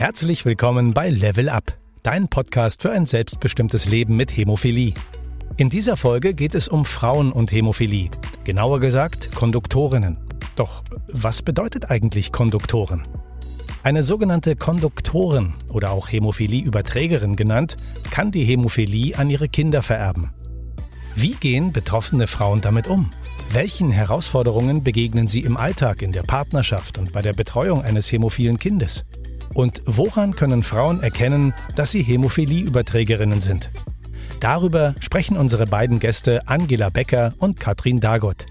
Herzlich willkommen bei Level Up, dein Podcast für ein selbstbestimmtes Leben mit Hämophilie. In dieser Folge geht es um Frauen und Hämophilie, genauer gesagt Konduktorinnen. Doch was bedeutet eigentlich Konduktoren? Eine sogenannte Konduktorin oder auch Hämophilie-Überträgerin genannt, kann die Hämophilie an ihre Kinder vererben. Wie gehen betroffene Frauen damit um? Welchen Herausforderungen begegnen sie im Alltag, in der Partnerschaft und bei der Betreuung eines hämophilen Kindes? Und woran können Frauen erkennen, dass sie Hämophilie-Überträgerinnen sind? Darüber sprechen unsere beiden Gäste Angela Becker und Katrin Dagot.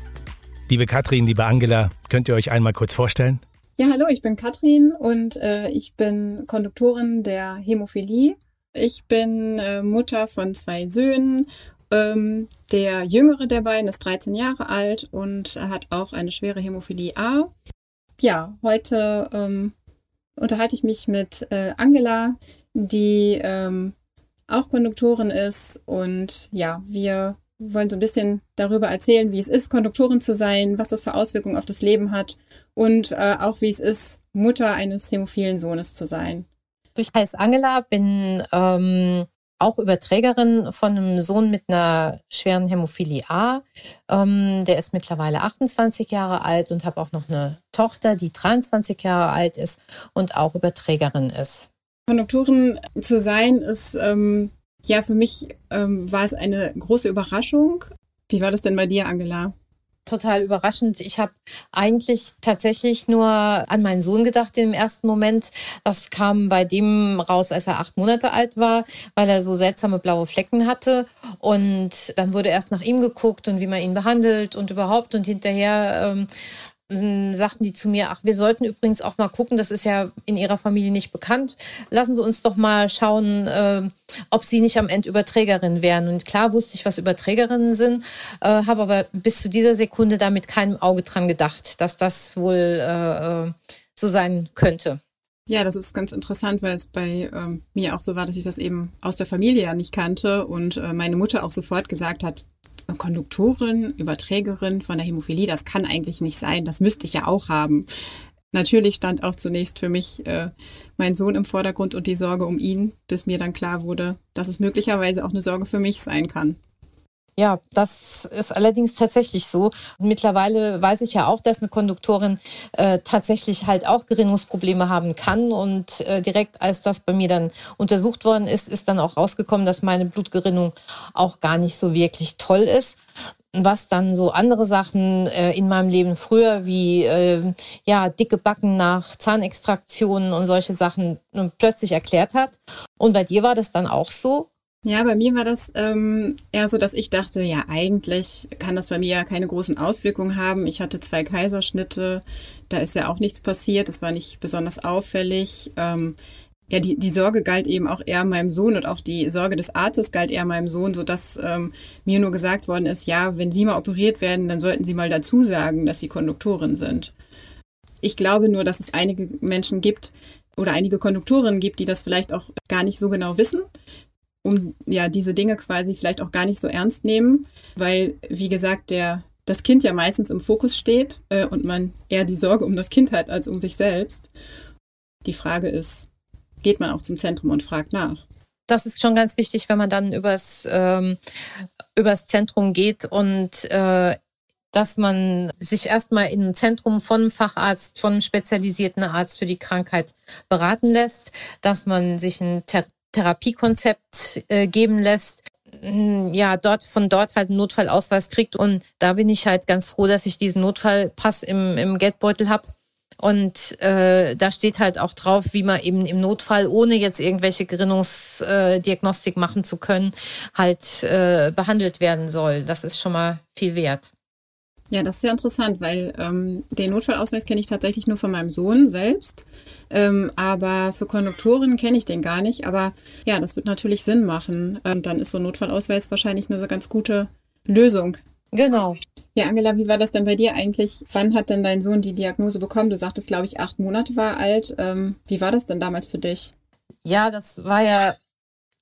Liebe Katrin, liebe Angela, könnt ihr euch einmal kurz vorstellen? Ja, hallo, ich bin Katrin und äh, ich bin Konduktorin der Hämophilie. Ich bin äh, Mutter von zwei Söhnen. Ähm, der jüngere der beiden ist 13 Jahre alt und hat auch eine schwere Hämophilie A. Ja, heute ähm, unterhalte ich mich mit äh, Angela, die ähm, auch Konduktorin ist. Und ja, wir wollen so ein bisschen darüber erzählen, wie es ist, Konduktorin zu sein, was das für Auswirkungen auf das Leben hat und äh, auch wie es ist, Mutter eines hämophilen Sohnes zu sein. Ich heiße Angela, bin ähm, auch Überträgerin von einem Sohn mit einer schweren Hämophilie A. Ähm, der ist mittlerweile 28 Jahre alt und habe auch noch eine Tochter, die 23 Jahre alt ist und auch Überträgerin ist. Konduktorin zu sein ist, ähm, ja, für mich ähm, war es eine große Überraschung. Wie war das denn bei dir, Angela? Total überraschend. Ich habe eigentlich tatsächlich nur an meinen Sohn gedacht im ersten Moment. Das kam bei dem raus, als er acht Monate alt war, weil er so seltsame blaue Flecken hatte. Und dann wurde erst nach ihm geguckt und wie man ihn behandelt und überhaupt. Und hinterher ähm, sagten die zu mir, ach, wir sollten übrigens auch mal gucken, das ist ja in ihrer Familie nicht bekannt. Lassen Sie uns doch mal schauen, äh, ob Sie nicht am Ende Überträgerin wären. Und klar wusste ich, was Überträgerinnen sind, äh, habe aber bis zu dieser Sekunde da mit keinem Auge dran gedacht, dass das wohl äh, äh, so sein könnte. Ja, das ist ganz interessant, weil es bei ähm, mir auch so war, dass ich das eben aus der Familie ja nicht kannte und äh, meine Mutter auch sofort gesagt hat, Konduktorin, Überträgerin von der Hämophilie, das kann eigentlich nicht sein, das müsste ich ja auch haben. Natürlich stand auch zunächst für mich äh, mein Sohn im Vordergrund und die Sorge um ihn, bis mir dann klar wurde, dass es möglicherweise auch eine Sorge für mich sein kann. Ja, das ist allerdings tatsächlich so. Mittlerweile weiß ich ja auch, dass eine Konduktorin äh, tatsächlich halt auch Gerinnungsprobleme haben kann. Und äh, direkt als das bei mir dann untersucht worden ist, ist dann auch rausgekommen, dass meine Blutgerinnung auch gar nicht so wirklich toll ist was dann so andere Sachen äh, in meinem Leben früher wie äh, ja dicke Backen nach Zahnextraktionen und solche Sachen äh, plötzlich erklärt hat. Und bei dir war das dann auch so? Ja, bei mir war das ähm, eher so, dass ich dachte, ja, eigentlich kann das bei mir ja keine großen Auswirkungen haben. Ich hatte zwei Kaiserschnitte, da ist ja auch nichts passiert, das war nicht besonders auffällig. Ähm, ja, die, die Sorge galt eben auch eher meinem Sohn und auch die Sorge des Arztes galt eher meinem Sohn, so dass ähm, mir nur gesagt worden ist, ja, wenn Sie mal operiert werden, dann sollten Sie mal dazu sagen, dass Sie Konduktorin sind. Ich glaube nur, dass es einige Menschen gibt oder einige Konduktorinnen gibt, die das vielleicht auch gar nicht so genau wissen, um ja diese Dinge quasi vielleicht auch gar nicht so ernst nehmen, weil wie gesagt der das Kind ja meistens im Fokus steht äh, und man eher die Sorge um das Kind hat als um sich selbst. Die Frage ist, geht man auch zum Zentrum und fragt nach? Das ist schon ganz wichtig, wenn man dann übers, ähm, übers Zentrum geht und äh, dass man sich erstmal in einem Zentrum von einem Facharzt, von einem spezialisierten Arzt für die Krankheit beraten lässt, dass man sich ein Ther Therapiekonzept äh, geben lässt, ja, dort von dort halt einen Notfallausweis kriegt. Und da bin ich halt ganz froh, dass ich diesen Notfallpass im, im Geldbeutel habe. Und äh, da steht halt auch drauf, wie man eben im Notfall, ohne jetzt irgendwelche Gerinnungsdiagnostik äh, machen zu können, halt äh, behandelt werden soll. Das ist schon mal viel wert. Ja, das ist sehr interessant, weil ähm, den Notfallausweis kenne ich tatsächlich nur von meinem Sohn selbst. Ähm, aber für Konduktoren kenne ich den gar nicht. Aber ja, das wird natürlich Sinn machen. Ähm, dann ist so ein Notfallausweis wahrscheinlich eine ganz gute Lösung. Genau. Ja, Angela, wie war das denn bei dir eigentlich? Wann hat denn dein Sohn die Diagnose bekommen? Du sagtest, glaube ich, acht Monate war alt. Ähm, wie war das denn damals für dich? Ja, das war ja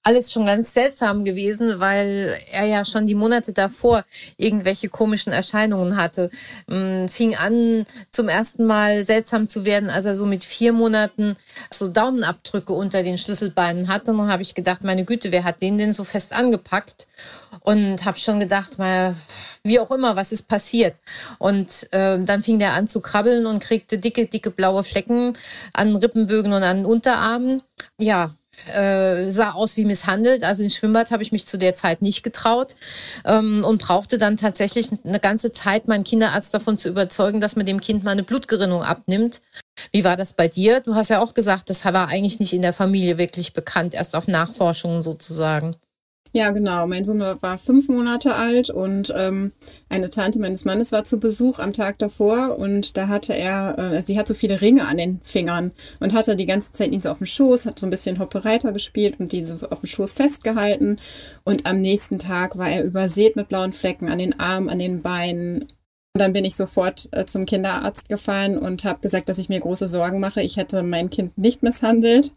alles schon ganz seltsam gewesen, weil er ja schon die Monate davor irgendwelche komischen Erscheinungen hatte. Ähm, fing an, zum ersten Mal seltsam zu werden, als er so mit vier Monaten so Daumenabdrücke unter den Schlüsselbeinen hatte. Und dann habe ich gedacht, meine Güte, wer hat den denn so fest angepackt? Und habe schon gedacht, mal, wie auch immer, was ist passiert? Und äh, dann fing der an zu krabbeln und kriegte dicke, dicke blaue Flecken an Rippenbögen und an Unterarmen. Ja, äh, sah aus wie misshandelt. Also ins Schwimmbad habe ich mich zu der Zeit nicht getraut ähm, und brauchte dann tatsächlich eine ganze Zeit, meinen Kinderarzt davon zu überzeugen, dass man dem Kind mal eine Blutgerinnung abnimmt. Wie war das bei dir? Du hast ja auch gesagt, das war eigentlich nicht in der Familie wirklich bekannt, erst auf Nachforschungen sozusagen. Ja, genau. Mein Sohn war fünf Monate alt und ähm, eine Tante meines Mannes war zu Besuch am Tag davor und da hatte er, äh, sie hat so viele Ringe an den Fingern und hatte die ganze Zeit ihn so auf dem Schoß, hat so ein bisschen Hoppereiter gespielt und diese auf dem Schoß festgehalten und am nächsten Tag war er übersät mit blauen Flecken an den Armen, an den Beinen und dann bin ich sofort äh, zum Kinderarzt gefahren und habe gesagt, dass ich mir große Sorgen mache. Ich hätte mein Kind nicht misshandelt.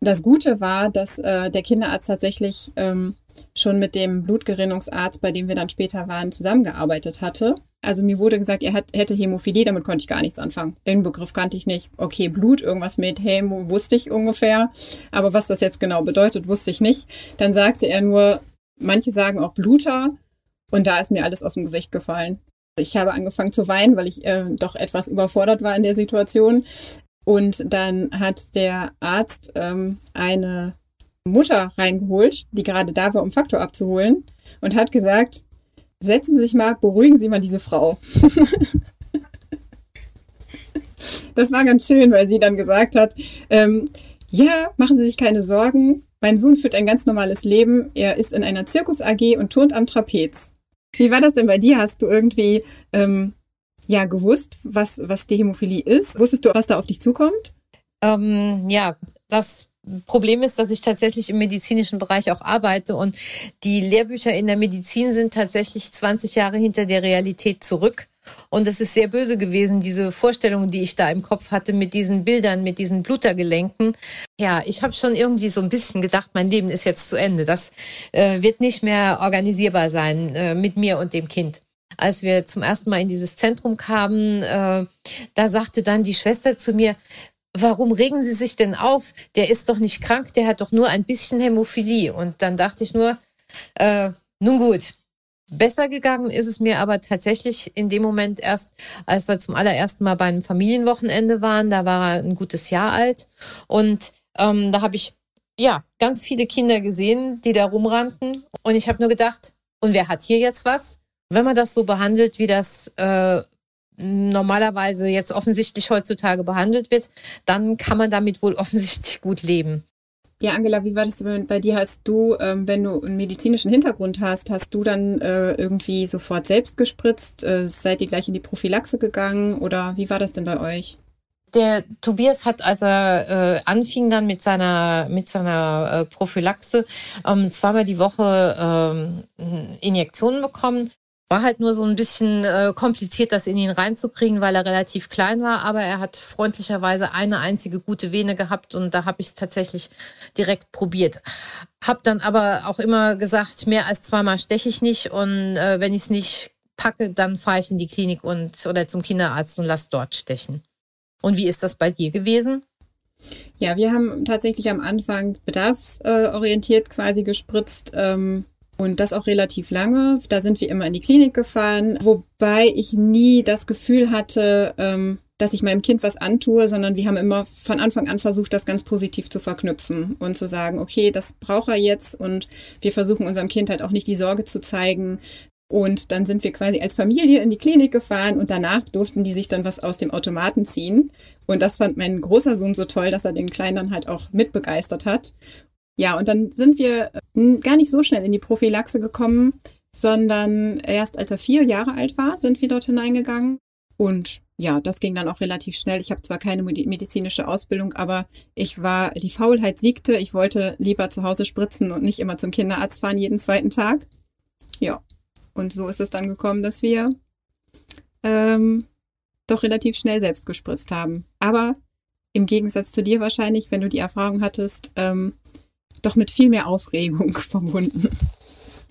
Das Gute war, dass äh, der Kinderarzt tatsächlich ähm, schon mit dem Blutgerinnungsarzt, bei dem wir dann später waren, zusammengearbeitet hatte. Also mir wurde gesagt, er hat, hätte Hämophilie, damit konnte ich gar nichts anfangen. Den Begriff kannte ich nicht. Okay, Blut, irgendwas mit Hämo wusste ich ungefähr, aber was das jetzt genau bedeutet, wusste ich nicht. Dann sagte er nur, manche sagen auch Bluter und da ist mir alles aus dem Gesicht gefallen. Ich habe angefangen zu weinen, weil ich äh, doch etwas überfordert war in der Situation. Und dann hat der Arzt ähm, eine Mutter reingeholt, die gerade da war, um Faktor abzuholen und hat gesagt, setzen Sie sich mal, beruhigen Sie mal diese Frau. das war ganz schön, weil sie dann gesagt hat, ähm, ja, machen Sie sich keine Sorgen, mein Sohn führt ein ganz normales Leben, er ist in einer Zirkus AG und turnt am Trapez. Wie war das denn bei dir? Hast du irgendwie ähm, ja gewusst, was, was die Hämophilie ist? Wusstest du, was da auf dich zukommt? Ähm, ja, das Problem ist, dass ich tatsächlich im medizinischen Bereich auch arbeite und die Lehrbücher in der Medizin sind tatsächlich 20 Jahre hinter der Realität zurück. Und es ist sehr böse gewesen, diese Vorstellung, die ich da im Kopf hatte mit diesen Bildern, mit diesen Blutergelenken. Ja, ich habe schon irgendwie so ein bisschen gedacht, mein Leben ist jetzt zu Ende. Das äh, wird nicht mehr organisierbar sein äh, mit mir und dem Kind. Als wir zum ersten Mal in dieses Zentrum kamen, äh, da sagte dann die Schwester zu mir, warum regen Sie sich denn auf? Der ist doch nicht krank, der hat doch nur ein bisschen Hämophilie. Und dann dachte ich nur, äh, nun gut. Besser gegangen ist es mir aber tatsächlich in dem Moment erst, als wir zum allerersten Mal bei einem Familienwochenende waren. Da war er ein gutes Jahr alt. Und ähm, da habe ich ja ganz viele Kinder gesehen, die da rumrannten. Und ich habe nur gedacht, und wer hat hier jetzt was? Wenn man das so behandelt, wie das äh, normalerweise jetzt offensichtlich heutzutage behandelt wird, dann kann man damit wohl offensichtlich gut leben. Ja, Angela, wie war das bei dir? Hast du, ähm, wenn du einen medizinischen Hintergrund hast, hast du dann äh, irgendwie sofort selbst gespritzt? Äh, seid ihr gleich in die Prophylaxe gegangen oder wie war das denn bei euch? Der Tobias hat, als er äh, anfing dann mit seiner mit seiner äh, Prophylaxe, ähm, zweimal die Woche ähm, Injektionen bekommen. War halt nur so ein bisschen äh, kompliziert, das in ihn reinzukriegen, weil er relativ klein war, aber er hat freundlicherweise eine einzige gute Vene gehabt und da habe ich es tatsächlich direkt probiert. Hab dann aber auch immer gesagt, mehr als zweimal steche ich nicht und äh, wenn ich es nicht packe, dann fahre ich in die Klinik und oder zum Kinderarzt und lass dort stechen. Und wie ist das bei dir gewesen? Ja, wir haben tatsächlich am Anfang bedarfsorientiert quasi gespritzt. Ähm, und das auch relativ lange. Da sind wir immer in die Klinik gefahren, wobei ich nie das Gefühl hatte, ähm, dass ich meinem Kind was antue, sondern wir haben immer von Anfang an versucht, das ganz positiv zu verknüpfen und zu sagen, okay, das braucht er jetzt und wir versuchen unserem Kind halt auch nicht die Sorge zu zeigen. Und dann sind wir quasi als Familie in die Klinik gefahren und danach durften die sich dann was aus dem Automaten ziehen. Und das fand mein großer Sohn so toll, dass er den Kleinen dann halt auch mitbegeistert hat. Ja, und dann sind wir äh, gar nicht so schnell in die Prophylaxe gekommen, sondern erst als er vier Jahre alt war, sind wir dort hineingegangen. Und ja, das ging dann auch relativ schnell. Ich habe zwar keine medizinische Ausbildung, aber ich war, die Faulheit siegte. Ich wollte lieber zu Hause spritzen und nicht immer zum Kinderarzt fahren jeden zweiten Tag. Ja, und so ist es dann gekommen, dass wir ähm, doch relativ schnell selbst gespritzt haben. Aber im Gegensatz zu dir wahrscheinlich, wenn du die Erfahrung hattest, ähm, doch mit viel mehr Aufregung verbunden.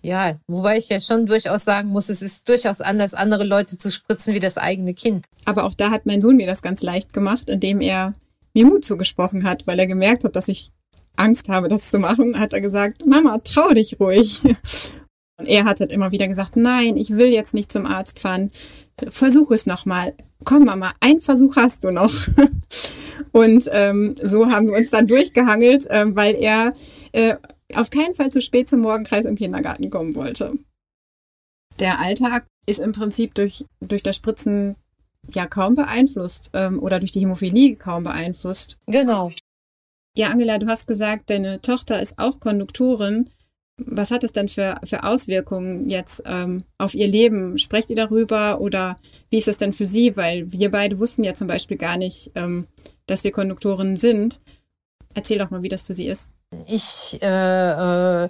Ja, wobei ich ja schon durchaus sagen muss, es ist durchaus anders, andere Leute zu spritzen wie das eigene Kind. Aber auch da hat mein Sohn mir das ganz leicht gemacht, indem er mir Mut zugesprochen hat, weil er gemerkt hat, dass ich Angst habe, das zu machen, hat er gesagt, Mama, trau dich ruhig. Und er hat halt immer wieder gesagt, nein, ich will jetzt nicht zum Arzt fahren. Versuch es nochmal. Komm, Mama, ein Versuch hast du noch. Und ähm, so haben wir uns dann durchgehangelt, äh, weil er äh, auf keinen Fall zu spät zum Morgenkreis im Kindergarten kommen wollte. Der Alltag ist im Prinzip durch, durch das Spritzen ja kaum beeinflusst ähm, oder durch die Hämophilie kaum beeinflusst. Genau. Ja, Angela, du hast gesagt, deine Tochter ist auch Konduktorin. Was hat es denn für, für Auswirkungen jetzt ähm, auf ihr Leben? Sprecht ihr darüber oder wie ist das denn für sie? Weil wir beide wussten ja zum Beispiel gar nicht, ähm, dass wir Konduktorinnen sind. Erzähl doch mal, wie das für sie ist. Ich äh, äh,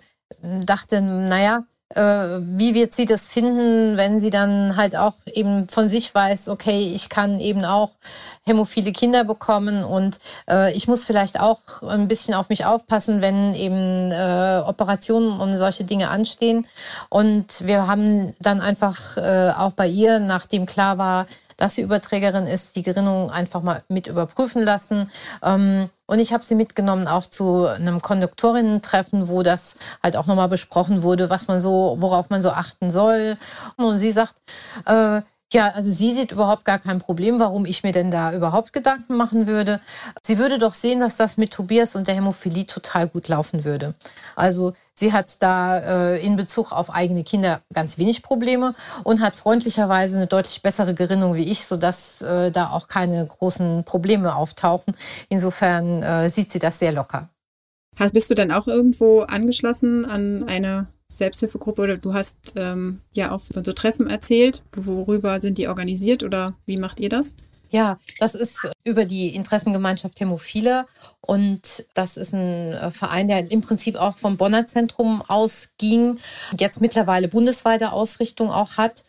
dachte, naja, äh, wie wird sie das finden, wenn sie dann halt auch eben von sich weiß, okay, ich kann eben auch hämophile Kinder bekommen und äh, ich muss vielleicht auch ein bisschen auf mich aufpassen, wenn eben äh, Operationen und solche Dinge anstehen. Und wir haben dann einfach äh, auch bei ihr, nachdem klar war, dass sie Überträgerin ist, die Gerinnung einfach mal mit überprüfen lassen. Ähm, und ich habe sie mitgenommen auch zu einem Konduktorinnen-Treffen, wo das halt auch nochmal besprochen wurde, was man so, worauf man so achten soll. Und sie sagt, äh, ja, also sie sieht überhaupt gar kein Problem, warum ich mir denn da überhaupt Gedanken machen würde. Sie würde doch sehen, dass das mit Tobias und der Hämophilie total gut laufen würde. Also sie hat da äh, in Bezug auf eigene Kinder ganz wenig Probleme und hat freundlicherweise eine deutlich bessere Gerinnung wie ich, sodass äh, da auch keine großen Probleme auftauchen. Insofern äh, sieht sie das sehr locker. Bist du dann auch irgendwo angeschlossen an eine Selbsthilfegruppe oder du hast ähm, ja auch von so Treffen erzählt. Worüber sind die organisiert oder wie macht ihr das? Ja, das ist über die Interessengemeinschaft Hämophile und das ist ein äh, Verein, der im Prinzip auch vom Bonner Zentrum ausging, jetzt mittlerweile bundesweite Ausrichtung auch hat.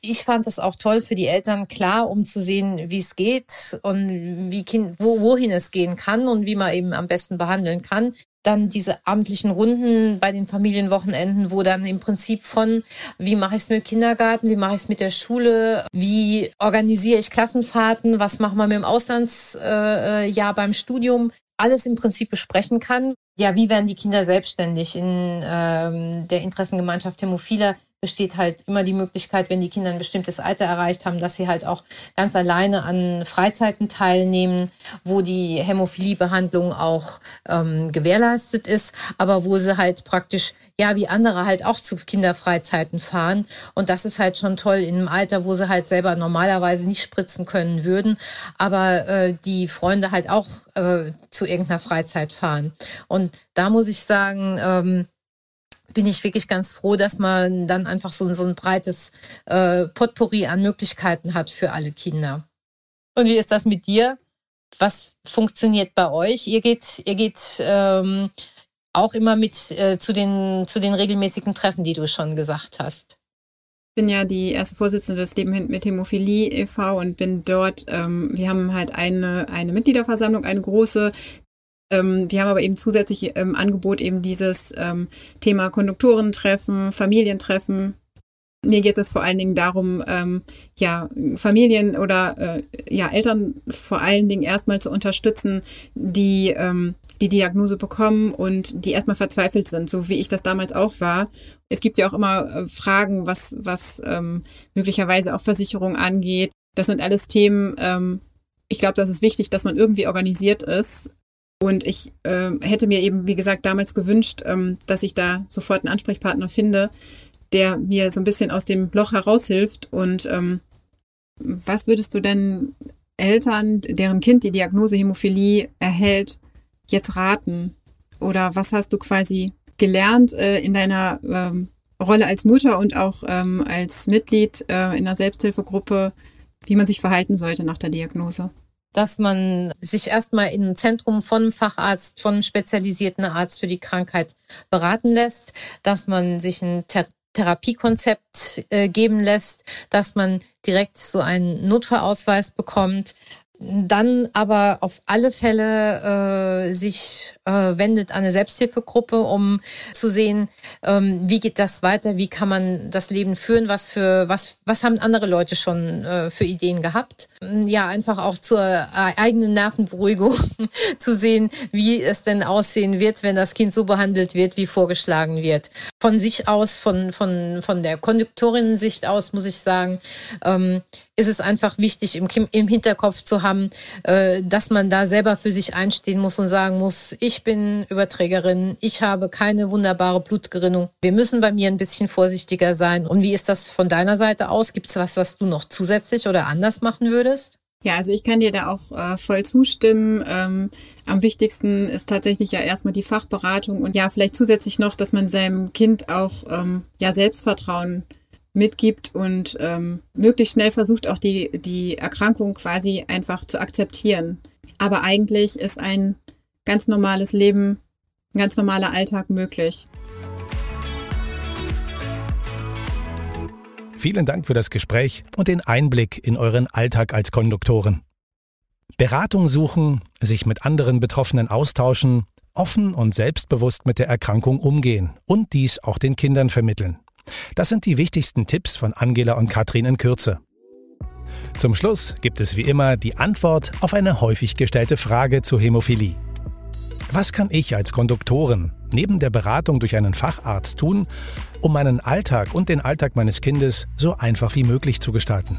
Ich fand das auch toll für die Eltern, klar, um zu sehen, wie es geht und wie kind, wo, wohin es gehen kann und wie man eben am besten behandeln kann dann diese amtlichen Runden bei den Familienwochenenden, wo dann im Prinzip von, wie mache ich es mit dem Kindergarten, wie mache ich es mit der Schule, wie organisiere ich Klassenfahrten, was machen wir mit dem Auslandsjahr äh, äh beim Studium, alles im Prinzip besprechen kann. Ja, wie werden die Kinder selbstständig? In ähm, der Interessengemeinschaft Hämophiler besteht halt immer die Möglichkeit, wenn die Kinder ein bestimmtes Alter erreicht haben, dass sie halt auch ganz alleine an Freizeiten teilnehmen, wo die Hämophiliebehandlung auch ähm, gewährleistet ist, aber wo sie halt praktisch ja, wie andere halt auch zu Kinderfreizeiten fahren. Und das ist halt schon toll in einem Alter, wo sie halt selber normalerweise nicht spritzen können würden, aber äh, die Freunde halt auch äh, zu irgendeiner Freizeit fahren. Und da muss ich sagen, ähm, bin ich wirklich ganz froh, dass man dann einfach so, so ein breites äh, Potpourri an Möglichkeiten hat für alle Kinder. Und wie ist das mit dir? Was funktioniert bei euch? Ihr geht, ihr geht ähm, auch immer mit äh, zu, den, zu den regelmäßigen Treffen, die du schon gesagt hast. Ich bin ja die erste Vorsitzende des Leben mit Hämophilie e.V. und bin dort, ähm, wir haben halt eine, eine Mitgliederversammlung, eine große. Ähm, wir haben aber eben zusätzlich im Angebot eben dieses ähm, Thema Konduktorentreffen, Familientreffen, mir geht es vor allen Dingen darum, ähm, ja, Familien oder äh, ja, Eltern vor allen Dingen erstmal zu unterstützen, die ähm, die Diagnose bekommen und die erstmal verzweifelt sind, so wie ich das damals auch war. Es gibt ja auch immer äh, Fragen, was, was ähm, möglicherweise auch Versicherung angeht. Das sind alles Themen, ähm, ich glaube, das ist wichtig, dass man irgendwie organisiert ist. Und ich äh, hätte mir eben, wie gesagt, damals gewünscht, ähm, dass ich da sofort einen Ansprechpartner finde, der mir so ein bisschen aus dem Loch heraushilft. Und ähm, was würdest du denn Eltern, deren Kind die Diagnose Hämophilie erhält, jetzt raten? Oder was hast du quasi gelernt äh, in deiner ähm, Rolle als Mutter und auch ähm, als Mitglied äh, in einer Selbsthilfegruppe, wie man sich verhalten sollte nach der Diagnose? Dass man sich erstmal in einem Zentrum von Facharzt, von spezialisierten Arzt für die Krankheit beraten lässt, dass man sich ein Therapiekonzept äh, geben lässt, dass man direkt so einen Notfallausweis bekommt, dann aber auf alle Fälle äh, sich wendet an eine Selbsthilfegruppe, um zu sehen, ähm, wie geht das weiter, wie kann man das Leben führen, was für was was haben andere Leute schon äh, für Ideen gehabt. Ja, einfach auch zur äh, eigenen Nervenberuhigung zu sehen, wie es denn aussehen wird, wenn das Kind so behandelt wird, wie vorgeschlagen wird. Von sich aus, von von von der Konduktorinnen-Sicht aus, muss ich sagen, ähm, ist es einfach wichtig, im, im Hinterkopf zu haben, äh, dass man da selber für sich einstehen muss und sagen muss, ich bin Überträgerin, ich habe keine wunderbare Blutgerinnung. Wir müssen bei mir ein bisschen vorsichtiger sein. Und wie ist das von deiner Seite aus? Gibt es was, was du noch zusätzlich oder anders machen würdest? Ja, also ich kann dir da auch äh, voll zustimmen. Ähm, am wichtigsten ist tatsächlich ja erstmal die Fachberatung und ja, vielleicht zusätzlich noch, dass man seinem Kind auch ähm, ja Selbstvertrauen mitgibt und ähm, möglichst schnell versucht, auch die, die Erkrankung quasi einfach zu akzeptieren. Aber eigentlich ist ein ganz normales Leben, ein ganz normaler Alltag möglich. Vielen Dank für das Gespräch und den Einblick in euren Alltag als Konduktoren. Beratung suchen, sich mit anderen Betroffenen austauschen, offen und selbstbewusst mit der Erkrankung umgehen und dies auch den Kindern vermitteln. Das sind die wichtigsten Tipps von Angela und Katrin in Kürze. Zum Schluss gibt es wie immer die Antwort auf eine häufig gestellte Frage zur Hämophilie. Was kann ich als Konduktorin neben der Beratung durch einen Facharzt tun, um meinen Alltag und den Alltag meines Kindes so einfach wie möglich zu gestalten?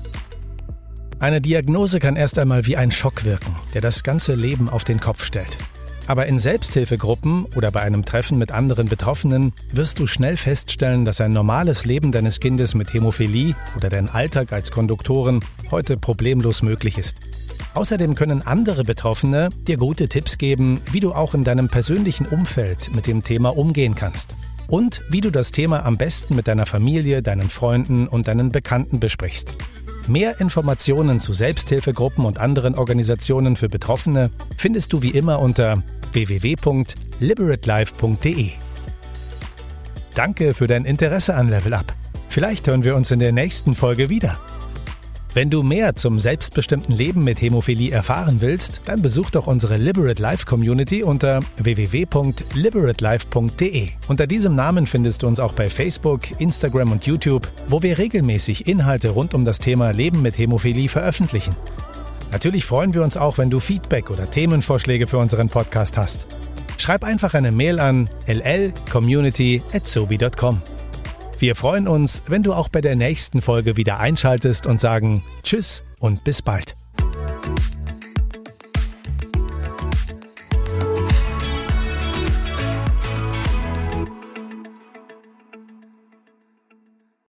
Eine Diagnose kann erst einmal wie ein Schock wirken, der das ganze Leben auf den Kopf stellt. Aber in Selbsthilfegruppen oder bei einem Treffen mit anderen Betroffenen wirst du schnell feststellen, dass ein normales Leben deines Kindes mit Hämophilie oder dein Alltag als Konduktoren heute problemlos möglich ist. Außerdem können andere Betroffene dir gute Tipps geben, wie du auch in deinem persönlichen Umfeld mit dem Thema umgehen kannst. Und wie du das Thema am besten mit deiner Familie, deinen Freunden und deinen Bekannten besprichst. Mehr Informationen zu Selbsthilfegruppen und anderen Organisationen für Betroffene findest du wie immer unter www.liberatelife.de. Danke für dein Interesse an Level Up. Vielleicht hören wir uns in der nächsten Folge wieder. Wenn du mehr zum selbstbestimmten Leben mit Hämophilie erfahren willst, dann besuch doch unsere Liberate Life Community unter www.liberatelife.de. Unter diesem Namen findest du uns auch bei Facebook, Instagram und YouTube, wo wir regelmäßig Inhalte rund um das Thema Leben mit Hämophilie veröffentlichen. Natürlich freuen wir uns auch, wenn du Feedback oder Themenvorschläge für unseren Podcast hast. Schreib einfach eine Mail an llcommunity@sobi.com. Wir freuen uns, wenn du auch bei der nächsten Folge wieder einschaltest und sagen Tschüss und bis bald.